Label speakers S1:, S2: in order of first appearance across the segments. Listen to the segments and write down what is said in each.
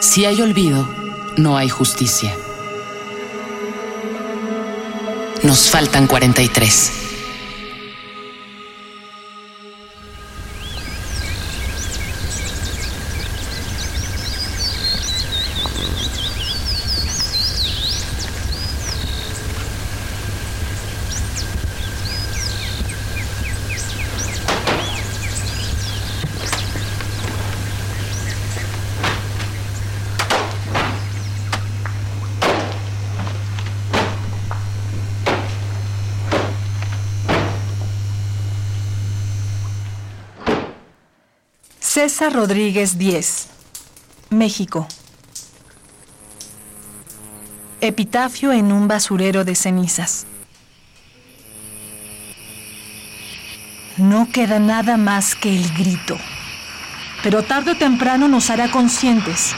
S1: Si hay olvido, no hay justicia. Nos faltan 43.
S2: César Rodríguez 10, México. Epitafio en un basurero de cenizas. No queda nada más que el grito, pero tarde o temprano nos hará conscientes,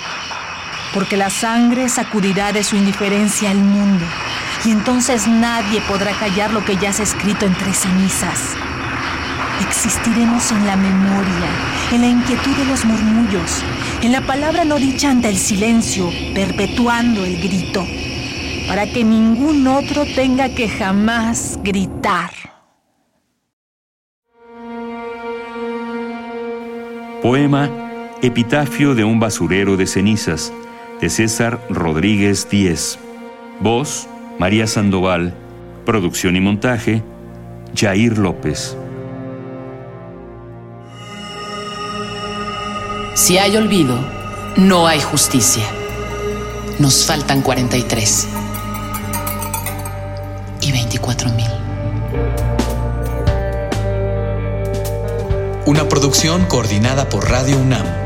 S2: porque la sangre sacudirá de su indiferencia al mundo, y entonces nadie podrá callar lo que ya se ha escrito entre cenizas. Existiremos en la memoria, en la inquietud de los murmullos, en la palabra no dicha ante el silencio, perpetuando el grito, para que ningún otro tenga que jamás gritar.
S3: Poema Epitafio de un basurero de cenizas, de César Rodríguez Díez. Voz, María Sandoval. Producción y montaje, Jair López.
S1: Si hay olvido, no hay justicia. Nos faltan 43 y 24 mil.
S4: Una producción coordinada por Radio UNAM